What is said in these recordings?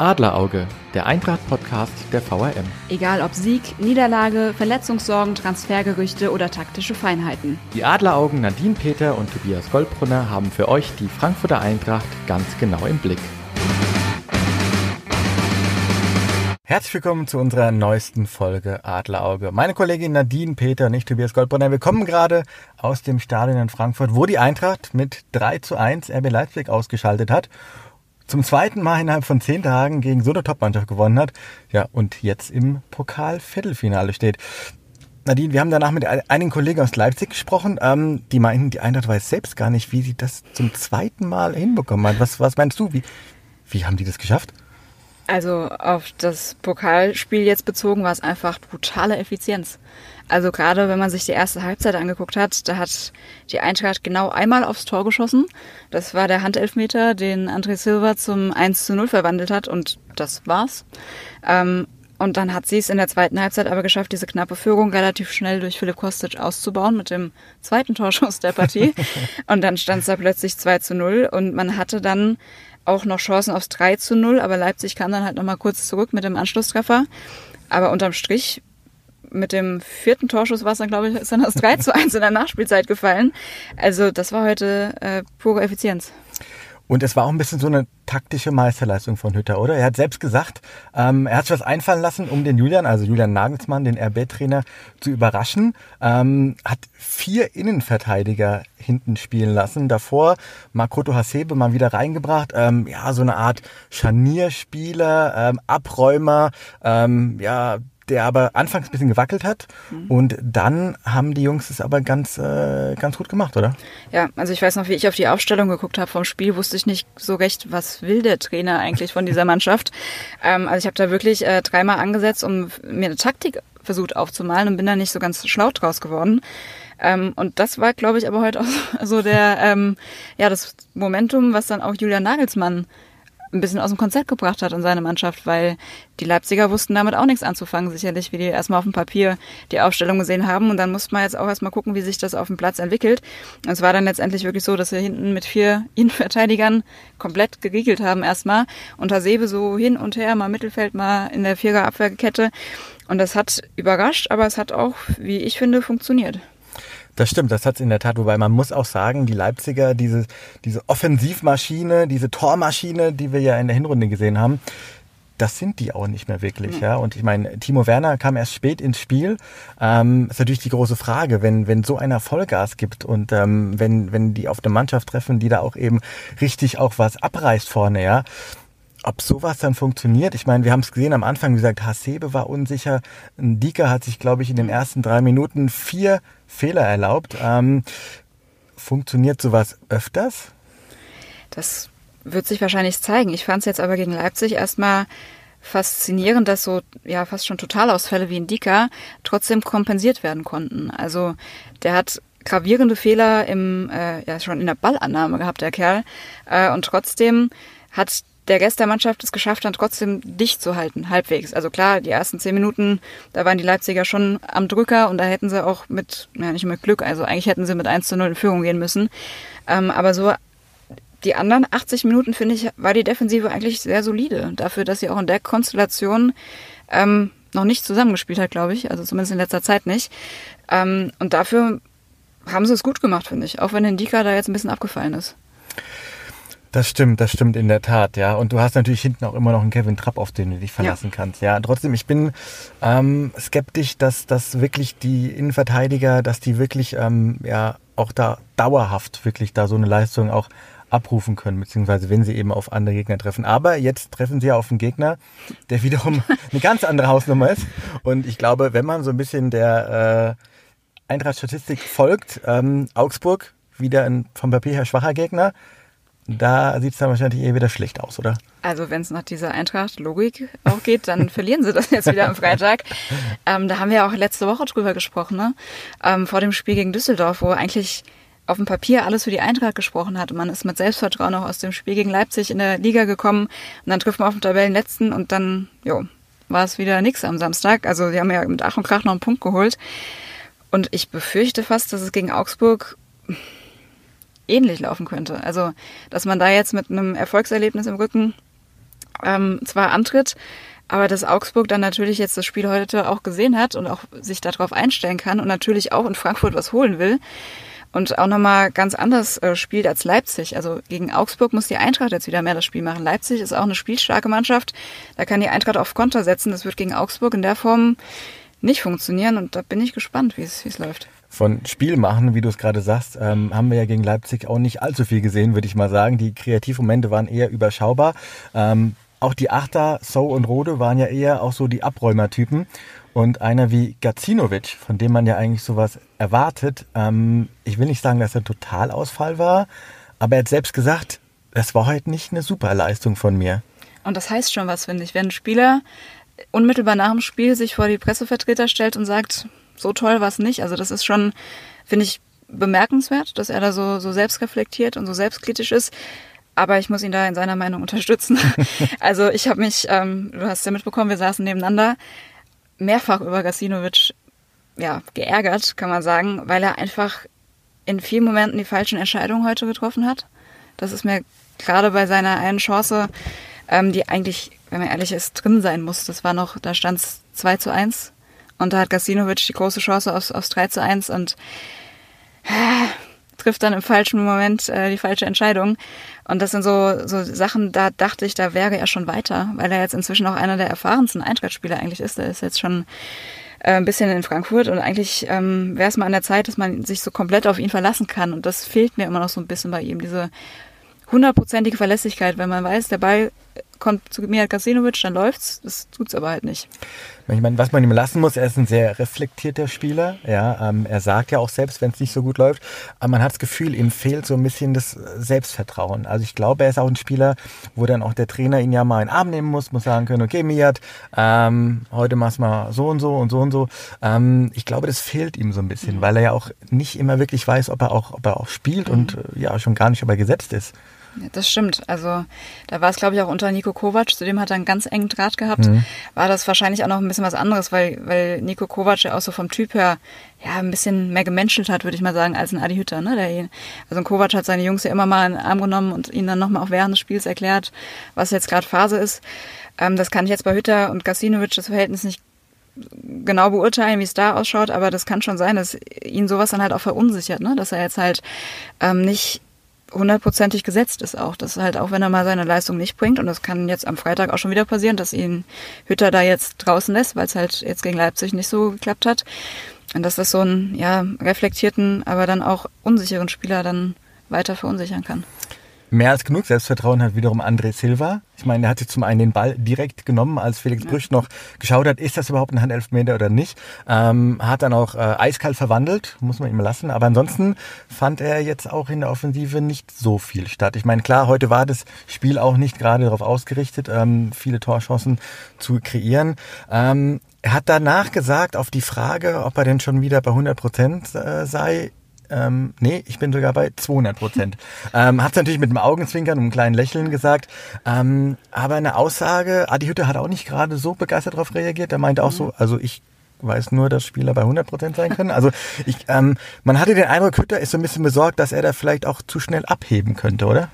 Adlerauge, der Eintracht-Podcast der VRM. Egal ob Sieg, Niederlage, Verletzungssorgen, Transfergerüchte oder taktische Feinheiten. Die Adleraugen Nadine Peter und Tobias Goldbrunner haben für euch die Frankfurter Eintracht ganz genau im Blick. Herzlich willkommen zu unserer neuesten Folge Adlerauge. Meine Kollegin Nadine Peter und ich, Tobias Goldbrunner, wir kommen gerade aus dem Stadion in Frankfurt, wo die Eintracht mit 3 zu 1 RB Leipzig ausgeschaltet hat zum zweiten Mal innerhalb von zehn Tagen gegen so eine Top-Mannschaft gewonnen hat. Ja, und jetzt im Pokal-Viertelfinale steht. Nadine, wir haben danach mit einigen Kollegen aus Leipzig gesprochen, ähm, die meinten, die Eintracht weiß selbst gar nicht, wie sie das zum zweiten Mal hinbekommen hat. Was, was meinst du? Wie, wie haben die das geschafft? Also auf das Pokalspiel jetzt bezogen war es einfach brutale Effizienz. Also gerade wenn man sich die erste Halbzeit angeguckt hat, da hat die Eintracht genau einmal aufs Tor geschossen. Das war der Handelfmeter, den André Silva zum 1 zu 0 verwandelt hat und das war's. Ähm, und dann hat sie es in der zweiten Halbzeit aber geschafft, diese knappe Führung relativ schnell durch Philipp Kostic auszubauen mit dem zweiten Torschuss der Partie. und dann stand es da plötzlich 2 zu 0 und man hatte dann auch noch Chancen aufs 3 zu 0, aber Leipzig kam dann halt nochmal kurz zurück mit dem Anschlusstreffer. Aber unterm Strich, mit dem vierten Torschuss war es dann, glaube ich, ist dann das 3 zu 1 in der Nachspielzeit gefallen. Also das war heute äh, pure Effizienz. Und es war auch ein bisschen so eine taktische Meisterleistung von Hütter, oder? Er hat selbst gesagt, ähm, er hat sich was einfallen lassen, um den Julian, also Julian Nagelsmann, den RB-Trainer, zu überraschen. Ähm, hat vier Innenverteidiger hinten spielen lassen. Davor Makoto Hasebe mal wieder reingebracht. Ähm, ja, so eine Art Scharnierspieler, ähm, Abräumer, ähm, ja, der aber anfangs ein bisschen gewackelt hat. Mhm. Und dann haben die Jungs es aber ganz, äh, ganz gut gemacht, oder? Ja, also ich weiß noch, wie ich auf die Aufstellung geguckt habe vom Spiel, wusste ich nicht so recht, was will der Trainer eigentlich von dieser Mannschaft. ähm, also ich habe da wirklich äh, dreimal angesetzt, um mir eine Taktik versucht aufzumalen und bin da nicht so ganz schlau draus geworden. Ähm, und das war, glaube ich, aber heute auch so der, ähm, ja, das Momentum, was dann auch Julian Nagelsmann ein bisschen aus dem Konzept gebracht hat und seine Mannschaft, weil die Leipziger wussten damit auch nichts anzufangen, sicherlich, wie die erstmal auf dem Papier die Aufstellung gesehen haben. Und dann musste man jetzt auch erstmal gucken, wie sich das auf dem Platz entwickelt. Und es war dann letztendlich wirklich so, dass wir hinten mit vier Innenverteidigern komplett geriegelt haben erstmal. Unter Sebe so hin und her, mal Mittelfeld, mal in der Vierer Abwehrkette. Und das hat überrascht, aber es hat auch, wie ich finde, funktioniert. Das stimmt, das hat es in der Tat. Wobei man muss auch sagen, die Leipziger, diese, diese Offensivmaschine, diese Tormaschine, die wir ja in der Hinrunde gesehen haben, das sind die auch nicht mehr wirklich, mhm. ja. Und ich meine, Timo Werner kam erst spät ins Spiel. Ähm, ist natürlich die große Frage, wenn wenn so einer Vollgas gibt und ähm, wenn wenn die auf eine Mannschaft treffen, die da auch eben richtig auch was abreißt vorne, ja ob sowas dann funktioniert. Ich meine, wir haben es gesehen am Anfang, wie gesagt, Hasebe war unsicher. Dika hat sich, glaube ich, in den ersten drei Minuten vier Fehler erlaubt. Ähm, funktioniert sowas öfters? Das wird sich wahrscheinlich zeigen. Ich fand es jetzt aber gegen Leipzig erstmal faszinierend, dass so ja fast schon Totalausfälle wie in Dika trotzdem kompensiert werden konnten. Also der hat gravierende Fehler im äh, ja schon in der Ballannahme gehabt, der Kerl, äh, und trotzdem hat der Rest der Mannschaft es geschafft hat, trotzdem dicht zu halten, halbwegs. Also klar, die ersten zehn Minuten, da waren die Leipziger schon am Drücker und da hätten sie auch mit, ja nicht mit Glück, also eigentlich hätten sie mit 1 zu 0 in Führung gehen müssen. Ähm, aber so die anderen 80 Minuten, finde ich, war die Defensive eigentlich sehr solide. Dafür, dass sie auch in der Konstellation ähm, noch nicht zusammengespielt hat, glaube ich. Also zumindest in letzter Zeit nicht. Ähm, und dafür haben sie es gut gemacht, finde ich. Auch wenn Indika da jetzt ein bisschen abgefallen ist. Das stimmt, das stimmt in der Tat, ja. Und du hast natürlich hinten auch immer noch einen Kevin Trapp, auf den du dich verlassen ja. kannst. Ja, trotzdem, ich bin ähm, skeptisch, dass, dass wirklich die Innenverteidiger, dass die wirklich ähm, ja auch da dauerhaft wirklich da so eine Leistung auch abrufen können, beziehungsweise wenn sie eben auf andere Gegner treffen. Aber jetzt treffen sie ja auf einen Gegner, der wiederum eine ganz andere Hausnummer ist. Und ich glaube, wenn man so ein bisschen der äh, Eintracht-Statistik folgt, ähm, Augsburg wieder ein vom Papier her schwacher Gegner, da sieht es dann wahrscheinlich eher wieder schlecht aus, oder? Also wenn es nach dieser Eintracht-Logik auch geht, dann verlieren sie das jetzt wieder am Freitag. Ähm, da haben wir auch letzte Woche drüber gesprochen, ne? Ähm, vor dem Spiel gegen Düsseldorf, wo eigentlich auf dem Papier alles für die Eintracht gesprochen hat. Und man ist mit Selbstvertrauen auch aus dem Spiel gegen Leipzig in der Liga gekommen und dann trifft man auf den Tabellenletzten und dann, jo, war es wieder nix am Samstag. Also sie haben ja mit Ach und Krach noch einen Punkt geholt. Und ich befürchte fast, dass es gegen Augsburg ähnlich laufen könnte. Also, dass man da jetzt mit einem Erfolgserlebnis im Rücken ähm, zwar antritt, aber dass Augsburg dann natürlich jetzt das Spiel heute auch gesehen hat und auch sich darauf einstellen kann und natürlich auch in Frankfurt was holen will und auch nochmal ganz anders äh, spielt als Leipzig. Also gegen Augsburg muss die Eintracht jetzt wieder mehr das Spiel machen. Leipzig ist auch eine spielstarke Mannschaft. Da kann die Eintracht auf Konter setzen. Das wird gegen Augsburg in der Form nicht funktionieren und da bin ich gespannt, wie es läuft. Von Spiel machen, wie du es gerade sagst, ähm, haben wir ja gegen Leipzig auch nicht allzu viel gesehen, würde ich mal sagen. Die Kreativmomente waren eher überschaubar. Ähm, auch die Achter, So und Rode waren ja eher auch so die Abräumertypen. Und einer wie Gacinovic, von dem man ja eigentlich sowas erwartet, ähm, ich will nicht sagen, dass er Totalausfall war, aber er hat selbst gesagt, das war heute nicht eine super Leistung von mir. Und das heißt schon was, finde ich. Wenn ein Spieler unmittelbar nach dem Spiel sich vor die Pressevertreter stellt und sagt, so toll war es nicht. Also das ist schon, finde ich, bemerkenswert, dass er da so, so selbstreflektiert und so selbstkritisch ist. Aber ich muss ihn da in seiner Meinung unterstützen. also ich habe mich, ähm, du hast ja mitbekommen, wir saßen nebeneinander, mehrfach über Gasinovic ja, geärgert, kann man sagen, weil er einfach in vielen Momenten die falschen Entscheidungen heute getroffen hat. Das ist mir gerade bei seiner einen Chance, ähm, die eigentlich, wenn man ehrlich ist, drin sein muss. Das war noch, da stand es 2 zu 1 und da hat Gasinovic die große Chance aufs, aufs 3 zu 1 und äh, trifft dann im falschen Moment äh, die falsche Entscheidung. Und das sind so, so Sachen, da dachte ich, da wäre er schon weiter, weil er jetzt inzwischen auch einer der erfahrensten Eintrachtspieler eigentlich ist. Er ist jetzt schon äh, ein bisschen in Frankfurt und eigentlich ähm, wäre es mal an der Zeit, dass man sich so komplett auf ihn verlassen kann. Und das fehlt mir immer noch so ein bisschen bei ihm, diese hundertprozentige Verlässlichkeit, wenn man weiß, der Ball kommt zu Mijat Kasinovic, dann läuft's. Das tut's aber halt nicht. Ich meine, was man ihm lassen muss, er ist ein sehr reflektierter Spieler. Ja, ähm, er sagt ja auch selbst, wenn es nicht so gut läuft, aber man hat das Gefühl, ihm fehlt so ein bisschen das Selbstvertrauen. Also ich glaube, er ist auch ein Spieler, wo dann auch der Trainer ihn ja mal in den Arm nehmen muss, muss sagen können, okay, Mijat, ähm, heute machst du mal so und so und so und so. Ähm, ich glaube, das fehlt ihm so ein bisschen, mhm. weil er ja auch nicht immer wirklich weiß, ob er auch, ob er auch spielt mhm. und äh, ja schon gar nicht, ob er gesetzt ist. Das stimmt. Also da war es, glaube ich, auch unter Nico Kovac, zu dem hat er einen ganz engen Draht gehabt, mhm. war das wahrscheinlich auch noch ein bisschen was anderes, weil, weil Nico Kovac ja auch so vom Typ her ja ein bisschen mehr gemenschelt hat, würde ich mal sagen, als ein Adi Hütter. Ne? Der, also ein Kovac hat seine Jungs ja immer mal in den Arm genommen und ihnen dann nochmal auch während des Spiels erklärt, was jetzt gerade Phase ist. Ähm, das kann ich jetzt bei Hütter und Gasinovic das Verhältnis nicht genau beurteilen, wie es da ausschaut, aber das kann schon sein, dass ihn sowas dann halt auch verunsichert, ne? dass er jetzt halt ähm, nicht hundertprozentig gesetzt ist auch. Das halt auch, wenn er mal seine Leistung nicht bringt, und das kann jetzt am Freitag auch schon wieder passieren, dass ihn Hütter da jetzt draußen lässt, weil es halt jetzt gegen Leipzig nicht so geklappt hat. Und dass das so einen ja, reflektierten, aber dann auch unsicheren Spieler dann weiter verunsichern kann. Mehr als genug Selbstvertrauen hat wiederum André Silva. Ich meine, er hat sich zum einen den Ball direkt genommen, als Felix ja. Brüch noch geschaut hat, ist das überhaupt ein Handelfmeter oder nicht. Ähm, hat dann auch äh, eiskalt verwandelt, muss man ihm lassen. Aber ansonsten fand er jetzt auch in der Offensive nicht so viel statt. Ich meine, klar, heute war das Spiel auch nicht gerade darauf ausgerichtet, ähm, viele Torchancen zu kreieren. Ähm, er hat danach gesagt, auf die Frage, ob er denn schon wieder bei 100 Prozent äh, sei, ähm, nee, ich bin sogar bei 200 Prozent. ähm, hat es natürlich mit einem Augenzwinkern und einem kleinen Lächeln gesagt. Ähm, aber eine Aussage, Adi Hütte hat auch nicht gerade so begeistert darauf reagiert. Er meinte auch so, also ich weiß nur, dass Spieler bei 100 Prozent sein können. Also ich, ähm, man hatte den Eindruck, Hütter ist so ein bisschen besorgt, dass er da vielleicht auch zu schnell abheben könnte, oder?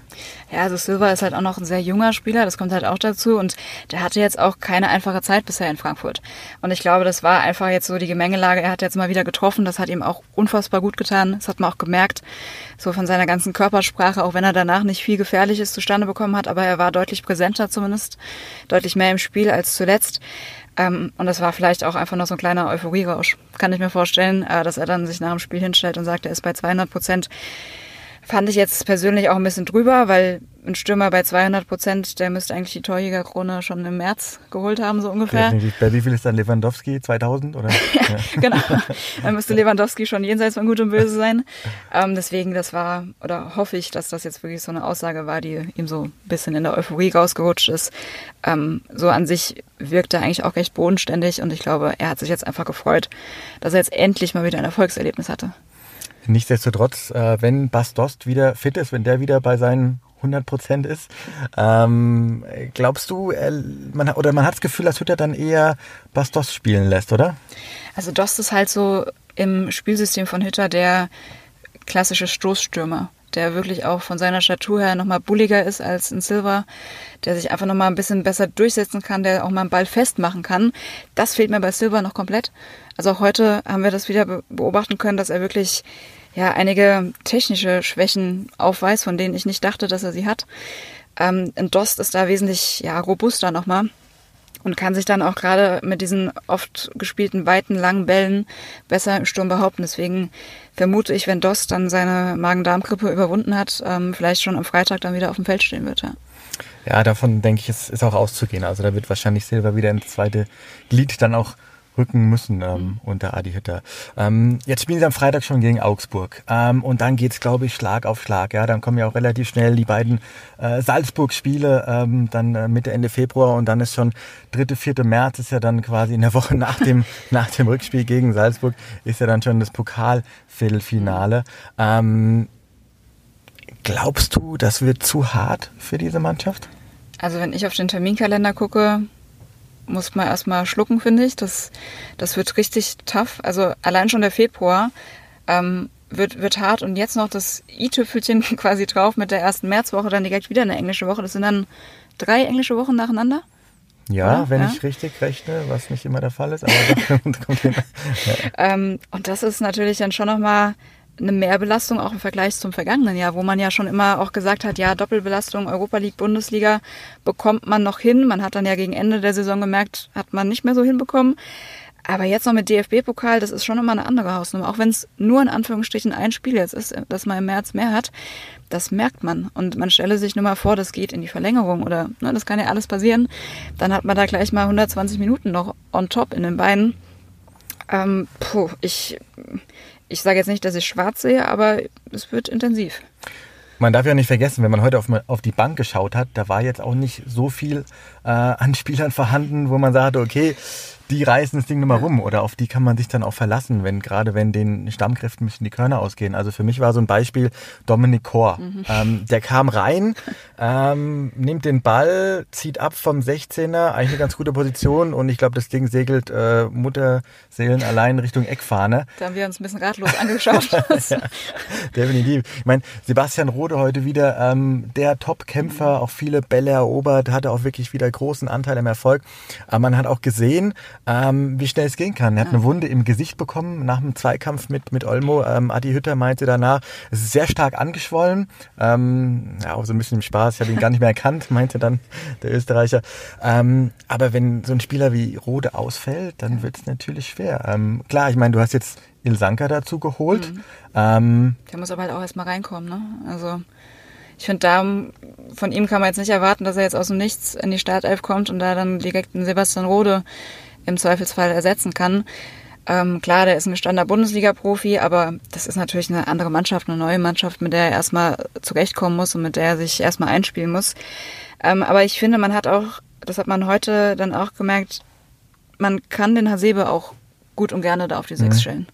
Ja, also Silva ist halt auch noch ein sehr junger Spieler, das kommt halt auch dazu und der hatte jetzt auch keine einfache Zeit bisher in Frankfurt. Und ich glaube, das war einfach jetzt so die Gemengelage. Er hat jetzt mal wieder getroffen, das hat ihm auch unfassbar gut getan. Das hat man auch gemerkt, so von seiner ganzen Körpersprache, auch wenn er danach nicht viel Gefährliches zustande bekommen hat, aber er war deutlich präsenter zumindest, deutlich mehr im Spiel als zuletzt. Ähm, und das war vielleicht auch einfach noch so ein kleiner Euphorierausch. Kann ich mir vorstellen, äh, dass er dann sich nach dem Spiel hinstellt und sagt, er ist bei 200 Prozent. Fand ich jetzt persönlich auch ein bisschen drüber, weil ein Stürmer bei 200 Prozent, der müsste eigentlich die Torjägerkrone schon im März geholt haben, so ungefähr. Definitiv. Bei wie viel ist dann Lewandowski? 2000 oder? ja, genau. Dann müsste Lewandowski schon jenseits von Gut und Böse sein. Ähm, deswegen, das war, oder hoffe ich, dass das jetzt wirklich so eine Aussage war, die ihm so ein bisschen in der Euphorie rausgerutscht ist. Ähm, so an sich wirkt er eigentlich auch recht bodenständig und ich glaube, er hat sich jetzt einfach gefreut, dass er jetzt endlich mal wieder ein Erfolgserlebnis hatte. Nichtsdestotrotz, äh, wenn Bas Dost wieder fit ist, wenn der wieder bei seinen 100 Prozent ist, ähm, glaubst du, er, man, oder man hat das Gefühl, dass Hütter dann eher Bas Dost spielen lässt, oder? Also Dost ist halt so im Spielsystem von Hütter der klassische Stoßstürmer der wirklich auch von seiner Statur her nochmal bulliger ist als ein Silver, der sich einfach nochmal ein bisschen besser durchsetzen kann, der auch mal einen Ball festmachen kann. Das fehlt mir bei Silver noch komplett. Also auch heute haben wir das wieder beobachten können, dass er wirklich ja einige technische Schwächen aufweist, von denen ich nicht dachte, dass er sie hat. Ähm, ein Dost ist da wesentlich ja, robuster nochmal und kann sich dann auch gerade mit diesen oft gespielten weiten, langen Bällen besser im Sturm behaupten. Deswegen vermute ich, wenn Dost dann seine Magen-Darm-Grippe überwunden hat, ähm, vielleicht schon am Freitag dann wieder auf dem Feld stehen wird. Ja. Ja, davon denke ich, ist, ist auch auszugehen. Also da wird wahrscheinlich Silva wieder ins zweite Glied dann auch rücken müssen ähm, mhm. unter Adi Hütter. Ähm, jetzt spielen sie am Freitag schon gegen Augsburg. Ähm, und dann geht's, glaube ich, Schlag auf Schlag. Ja, Dann kommen ja auch relativ schnell die beiden äh, Salzburg-Spiele, ähm, dann äh, Mitte, Ende Februar und dann ist schon dritte, vierte März, ist ja dann quasi in der Woche nach dem, nach dem Rückspiel gegen Salzburg, ist ja dann schon das Pokalviertelfinale. Ähm, glaubst du, das wird zu hart für diese Mannschaft? Also wenn ich auf den Terminkalender gucke, muss man erstmal schlucken, finde ich. Das, das wird richtig tough. Also allein schon der Februar ähm, wird, wird hart und jetzt noch das i-Tüpfelchen quasi drauf mit der ersten Märzwoche, dann direkt wieder eine englische Woche. Das sind dann drei englische Wochen nacheinander. Ja, Oder? wenn ja? ich richtig rechne, was nicht immer der Fall ist, aber kommt hin. Ja. Ähm, und das ist natürlich dann schon nochmal eine Mehrbelastung auch im Vergleich zum vergangenen Jahr, wo man ja schon immer auch gesagt hat, ja, Doppelbelastung, Europa League, Bundesliga bekommt man noch hin. Man hat dann ja gegen Ende der Saison gemerkt, hat man nicht mehr so hinbekommen. Aber jetzt noch mit DFB-Pokal, das ist schon immer eine andere Hausnummer. Auch wenn es nur in Anführungsstrichen ein Spiel jetzt ist, dass man im März mehr hat, das merkt man. Und man stelle sich nur mal vor, das geht in die Verlängerung oder ne, das kann ja alles passieren. Dann hat man da gleich mal 120 Minuten noch on top in den Beinen. Ähm, puh, ich, ich sage jetzt nicht, dass ich schwarz sehe, aber es wird intensiv. Man darf ja nicht vergessen, wenn man heute auf, auf die Bank geschaut hat, da war jetzt auch nicht so viel äh, an Spielern vorhanden, wo man sagte, okay, die reißen das Ding nochmal rum oder auf die kann man sich dann auch verlassen, wenn gerade wenn den Stammkräften müssen die Körner ausgehen. Also für mich war so ein Beispiel Dominik Kor. Mhm. Ähm, der kam rein, ähm, nimmt den Ball, zieht ab vom 16er, eigentlich eine ganz gute Position und ich glaube, das Ding segelt äh, Mutterseelen allein Richtung Eckfahne. Da haben wir uns ein bisschen ratlos angeschaut. ja, definitiv. Ich meine, Sebastian Rode heute wieder ähm, der Top-Kämpfer, auch viele Bälle erobert, hatte auch wirklich wieder großen Anteil am Erfolg. Aber man hat auch gesehen, ähm, wie schnell es gehen kann. Er hat eine Wunde im Gesicht bekommen nach dem Zweikampf mit, mit Olmo. Ähm, Adi Hütter meinte danach, es ist sehr stark angeschwollen. Ähm, ja, auch so ein bisschen im Spaß. Ich habe ihn gar nicht mehr erkannt, meinte dann der Österreicher. Ähm, aber wenn so ein Spieler wie Rode ausfällt, dann wird es natürlich schwer. Ähm, klar, ich meine, du hast jetzt Ilsanka dazu geholt. Mhm. Ähm, der muss aber halt auch erstmal reinkommen, ne? Also ich finde, da von ihm kann man jetzt nicht erwarten, dass er jetzt aus dem Nichts in die Startelf kommt und da dann direkt einen Sebastian Rode im Zweifelsfall ersetzen kann. Ähm, klar, der ist ein gestandener Bundesliga-Profi, aber das ist natürlich eine andere Mannschaft, eine neue Mannschaft, mit der er erstmal zurechtkommen muss und mit der er sich erstmal einspielen muss. Ähm, aber ich finde, man hat auch, das hat man heute dann auch gemerkt, man kann den Hasebe auch gut und gerne da auf die Sechs mhm. stellen.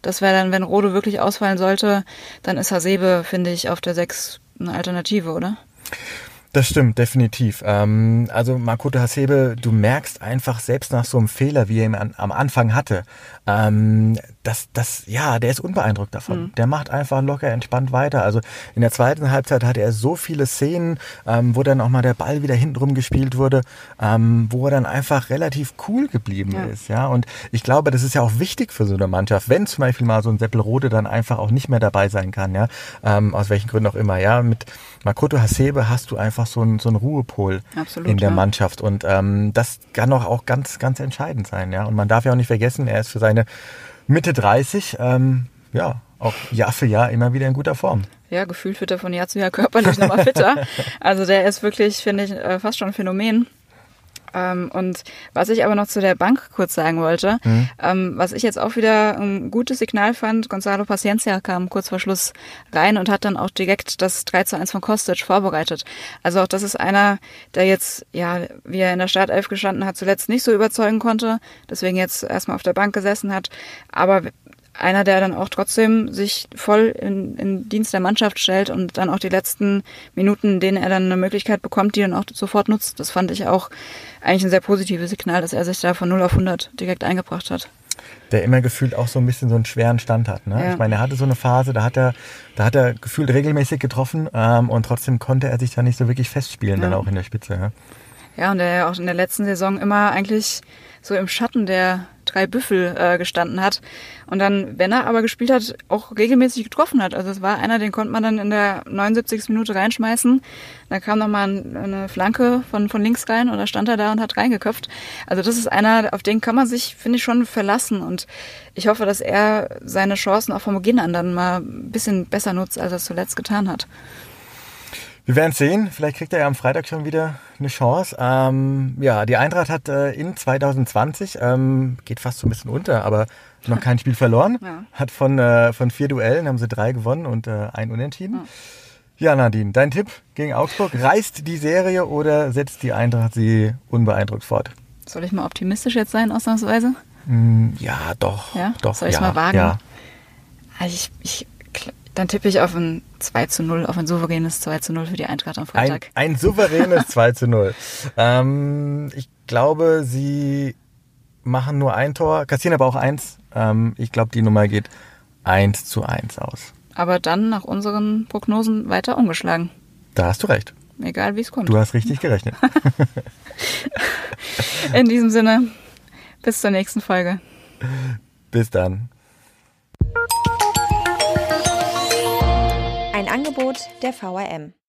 Das wäre dann, wenn Rode wirklich ausfallen sollte, dann ist Hasebe, finde ich, auf der Sechs eine Alternative, oder? Das stimmt, definitiv. Ähm, also Makoto Hasebe, du merkst einfach selbst nach so einem Fehler, wie er ihn an, am Anfang hatte, ähm, das, das, ja, der ist unbeeindruckt davon. Mhm. Der macht einfach locker entspannt weiter. Also in der zweiten Halbzeit hatte er so viele Szenen, ähm, wo dann auch mal der Ball wieder hintenrum gespielt wurde, ähm, wo er dann einfach relativ cool geblieben ja. ist. Ja, und ich glaube, das ist ja auch wichtig für so eine Mannschaft, wenn zum Beispiel mal so ein Seppelrode dann einfach auch nicht mehr dabei sein kann. Ja, ähm, aus welchen Gründen auch immer. Ja, mit Makoto Hasebe hast du einfach so einen, so einen Ruhepol Absolut, in der ja. Mannschaft und ähm, das kann auch, auch ganz, ganz entscheidend sein. Ja, und man darf ja auch nicht vergessen, er ist für seine Mitte 30, ähm, ja, auch Jahr für Jahr immer wieder in guter Form. Ja, gefühlt wird er von Jahr zu Jahr körperlich nochmal fitter. Also der ist wirklich, finde ich, äh, fast schon ein Phänomen. Ähm, und was ich aber noch zu der Bank kurz sagen wollte, mhm. ähm, was ich jetzt auch wieder ein gutes Signal fand, Gonzalo Paciencia kam kurz vor Schluss rein und hat dann auch direkt das 3 zu 1 von Kostic vorbereitet. Also auch das ist einer, der jetzt, ja, wie er in der Startelf gestanden hat, zuletzt nicht so überzeugen konnte, deswegen jetzt erstmal auf der Bank gesessen hat. Aber einer, der dann auch trotzdem sich voll in, in Dienst der Mannschaft stellt und dann auch die letzten Minuten, in denen er dann eine Möglichkeit bekommt, die dann auch sofort nutzt. Das fand ich auch eigentlich ein sehr positives Signal, dass er sich da von 0 auf 100 direkt eingebracht hat. Der immer gefühlt auch so ein bisschen so einen schweren Stand hat. Ne? Ja. Ich meine, er hatte so eine Phase, da hat er, da hat er gefühlt regelmäßig getroffen ähm, und trotzdem konnte er sich da nicht so wirklich festspielen, dann Ja. auch in der Spitze. Ja? Ja, und der ja auch in der letzten Saison immer eigentlich so im Schatten der drei Büffel äh, gestanden hat. Und dann, wenn er aber gespielt hat, auch regelmäßig getroffen hat. Also es war einer, den konnte man dann in der 79. Minute reinschmeißen. Dann kam nochmal ein, eine Flanke von, von links rein und da stand er da und hat reingeköpft. Also das ist einer, auf den kann man sich, finde ich, schon verlassen. Und ich hoffe, dass er seine Chancen auch vom Beginn an dann mal ein bisschen besser nutzt, als er es zuletzt getan hat. Wir werden sehen. Vielleicht kriegt er ja am Freitag schon wieder eine Chance. Ähm, ja, die Eintracht hat äh, in 2020, ähm, geht fast so ein bisschen unter, aber noch kein Spiel verloren. Ja. Hat von, äh, von vier Duellen, haben sie drei gewonnen und äh, ein Unentschieden. Ja, Nadine, dein Tipp gegen Augsburg. Reißt die Serie oder setzt die Eintracht sie unbeeindruckt fort? Soll ich mal optimistisch jetzt sein, ausnahmsweise? Hm, ja, doch. Ja? doch Soll ich's ja, mal wagen? Ja. Also ich, ich, dann tippe ich auf ein 2 zu 0, auf ein souveränes 2 zu 0 für die Eintracht am Ein, Freitag. ein souveränes 2 zu 0. Ähm, ich glaube, sie machen nur ein Tor, kassieren aber auch eins. Ähm, ich glaube, die Nummer geht 1 zu 1 aus. Aber dann nach unseren Prognosen weiter umgeschlagen. Da hast du recht. Egal wie es kommt. Du hast richtig gerechnet. In diesem Sinne, bis zur nächsten Folge. Bis dann. Angebot der VRM.